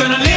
Gonna live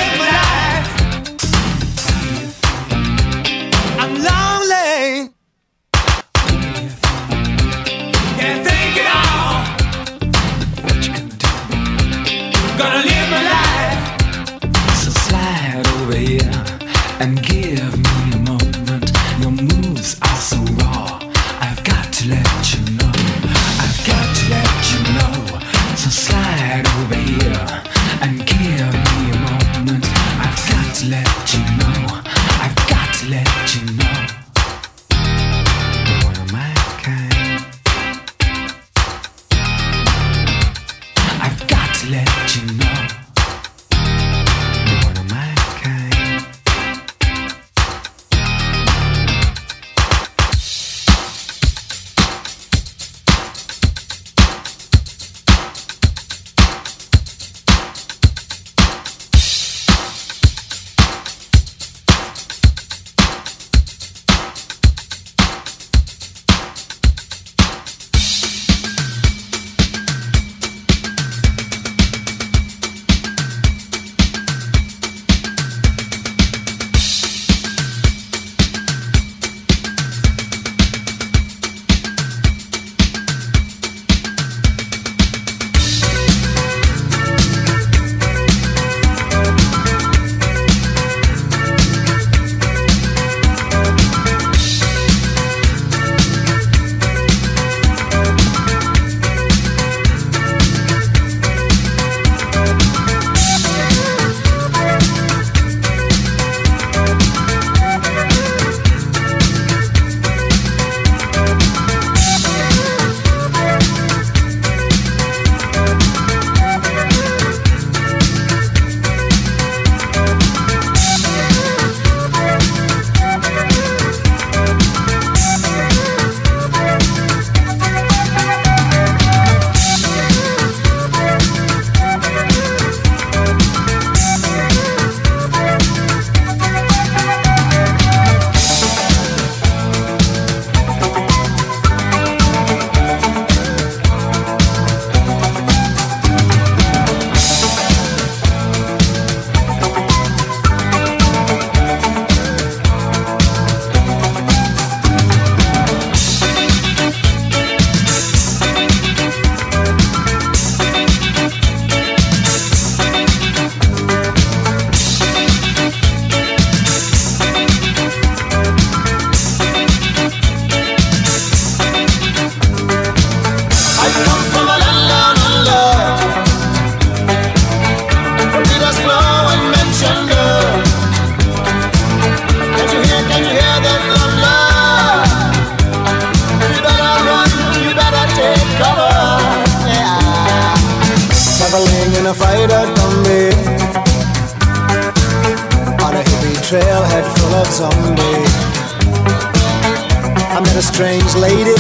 lady,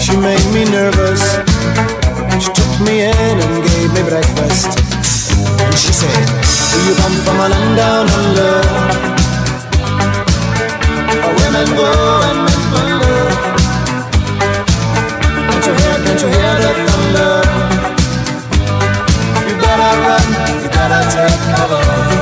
she made me nervous. She took me in and gave me breakfast. And she said, Do you come from a land down under? Where women go and men wonder. Can't you hear, can't you hear the thunder? You better run, you better take cover.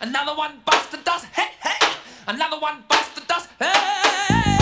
Another one busts the dust. Hey, hey. Another one busts the dust. Hey.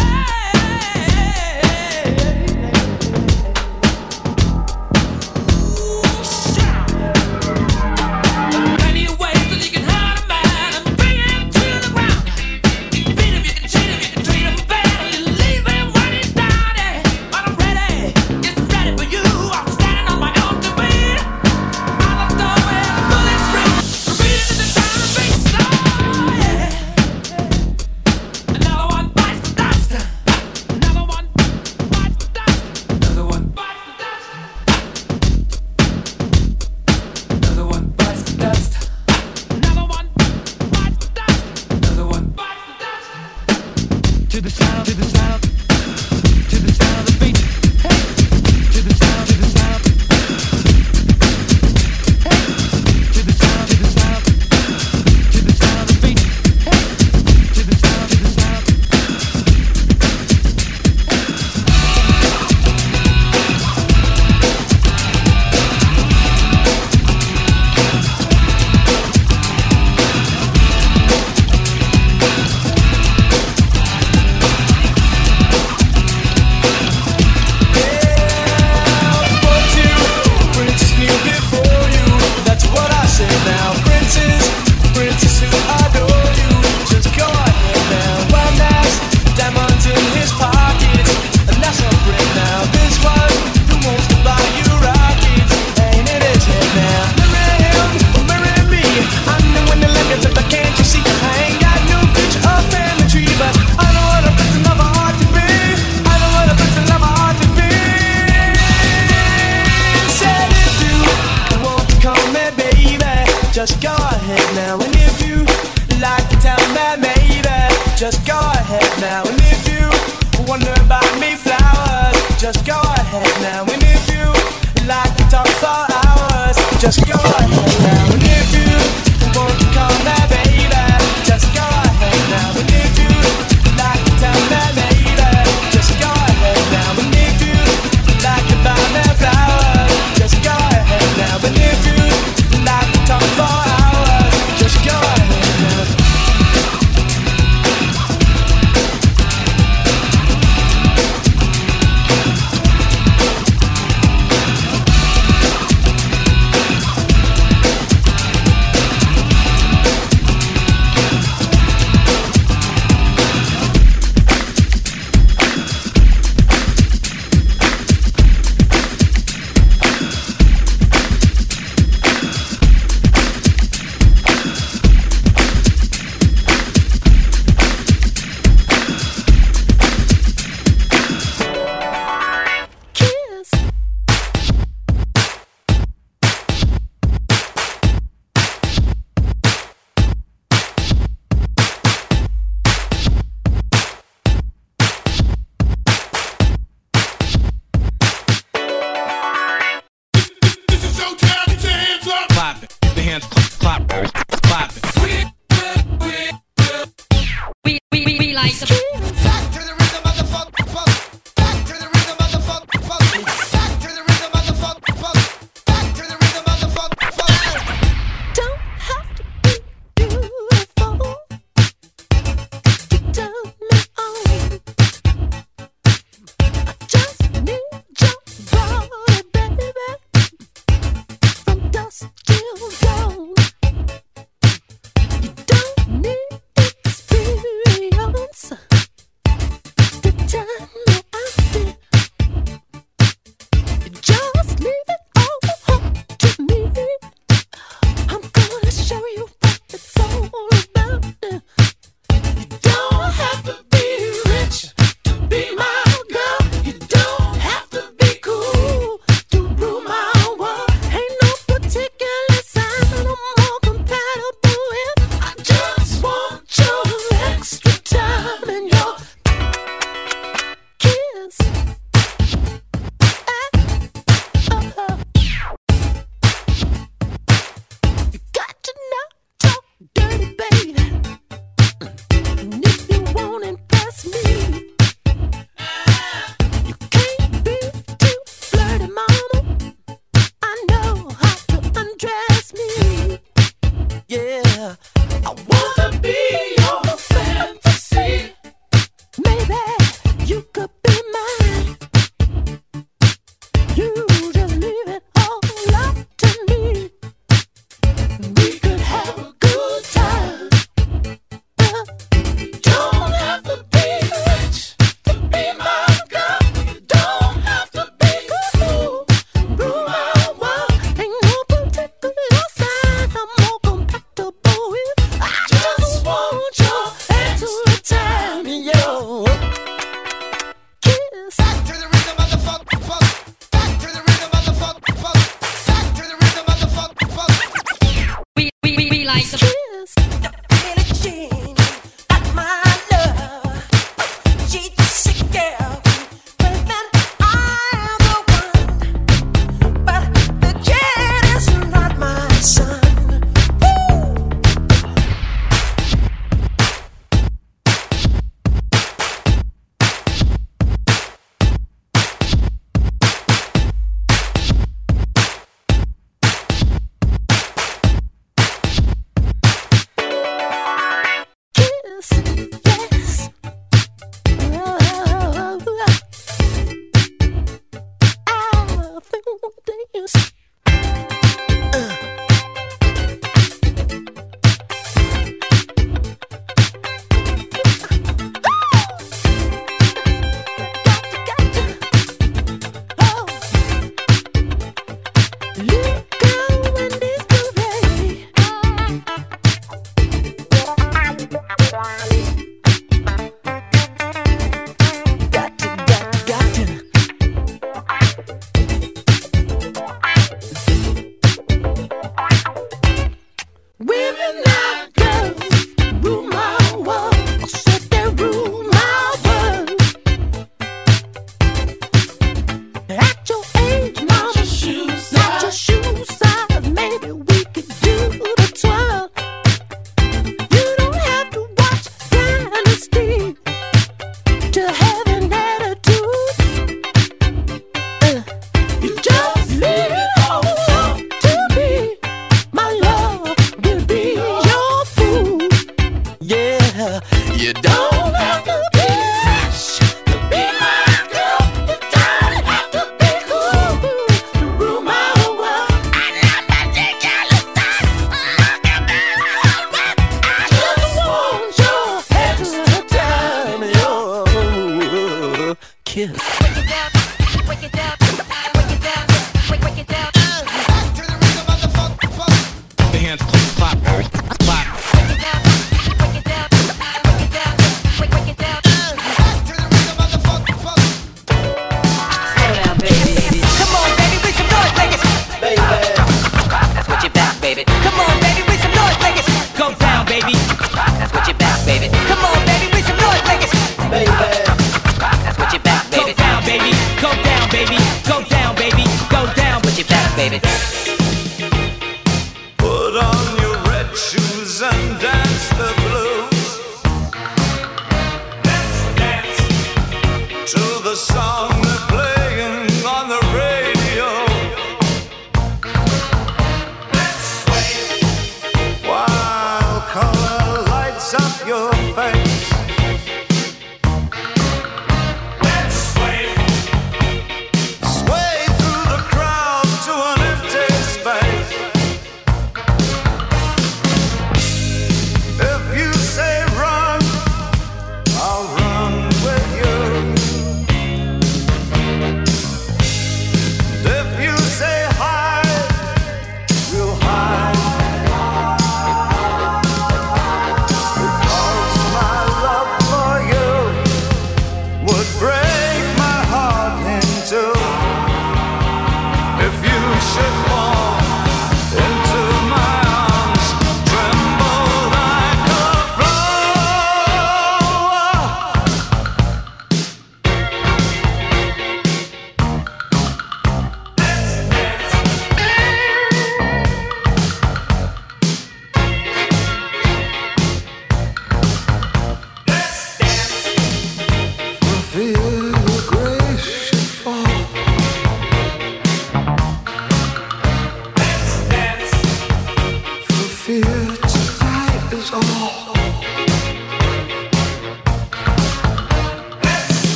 Clap, clap, clap.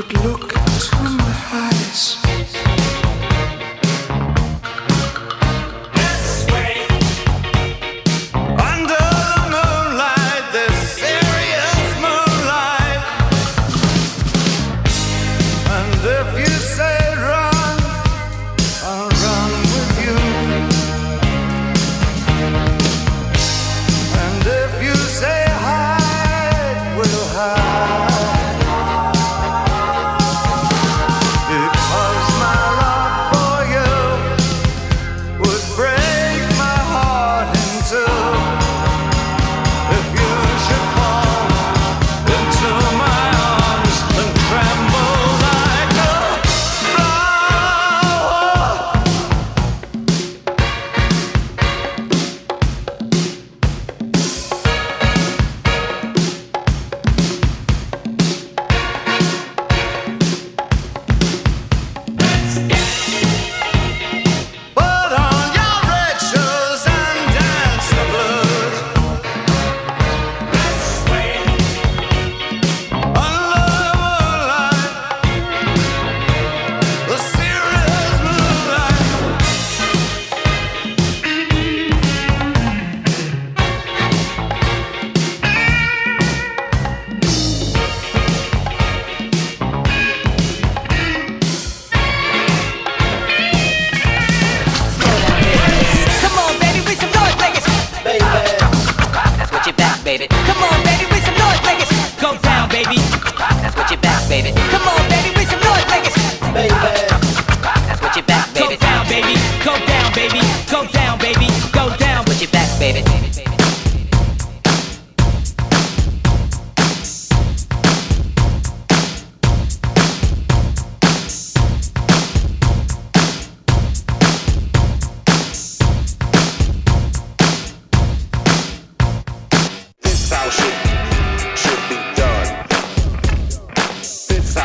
would look into my eyes.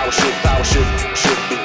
我是我爸我是我是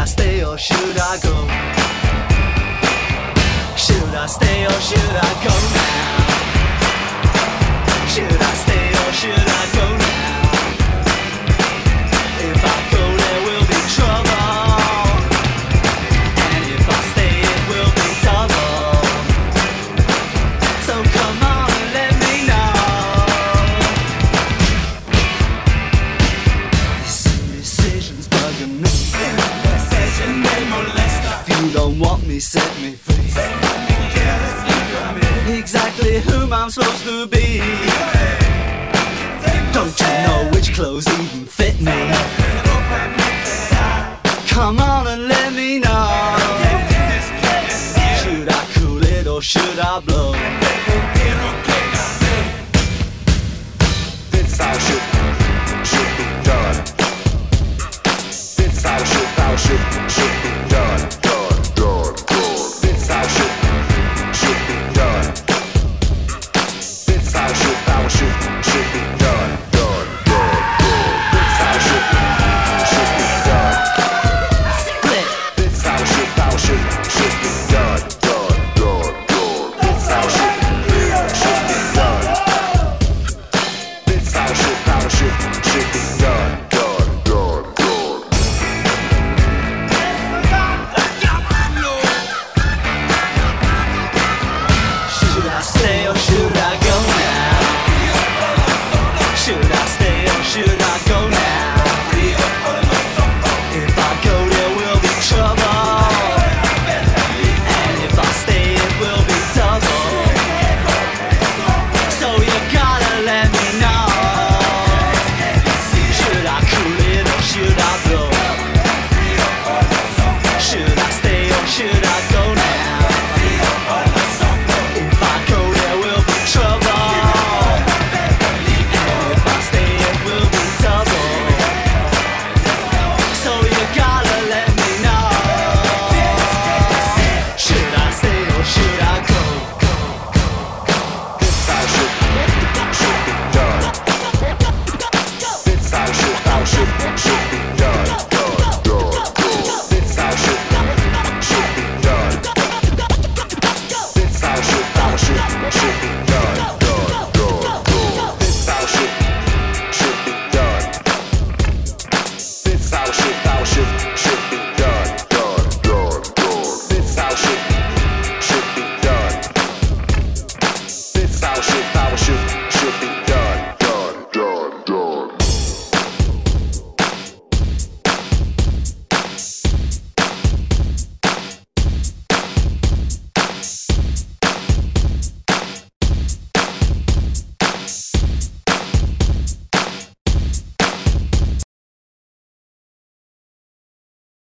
I stay or should I go? Should I stay or should I go now? Should I stay or should I go now? I'm supposed to be. Don't you know which clothes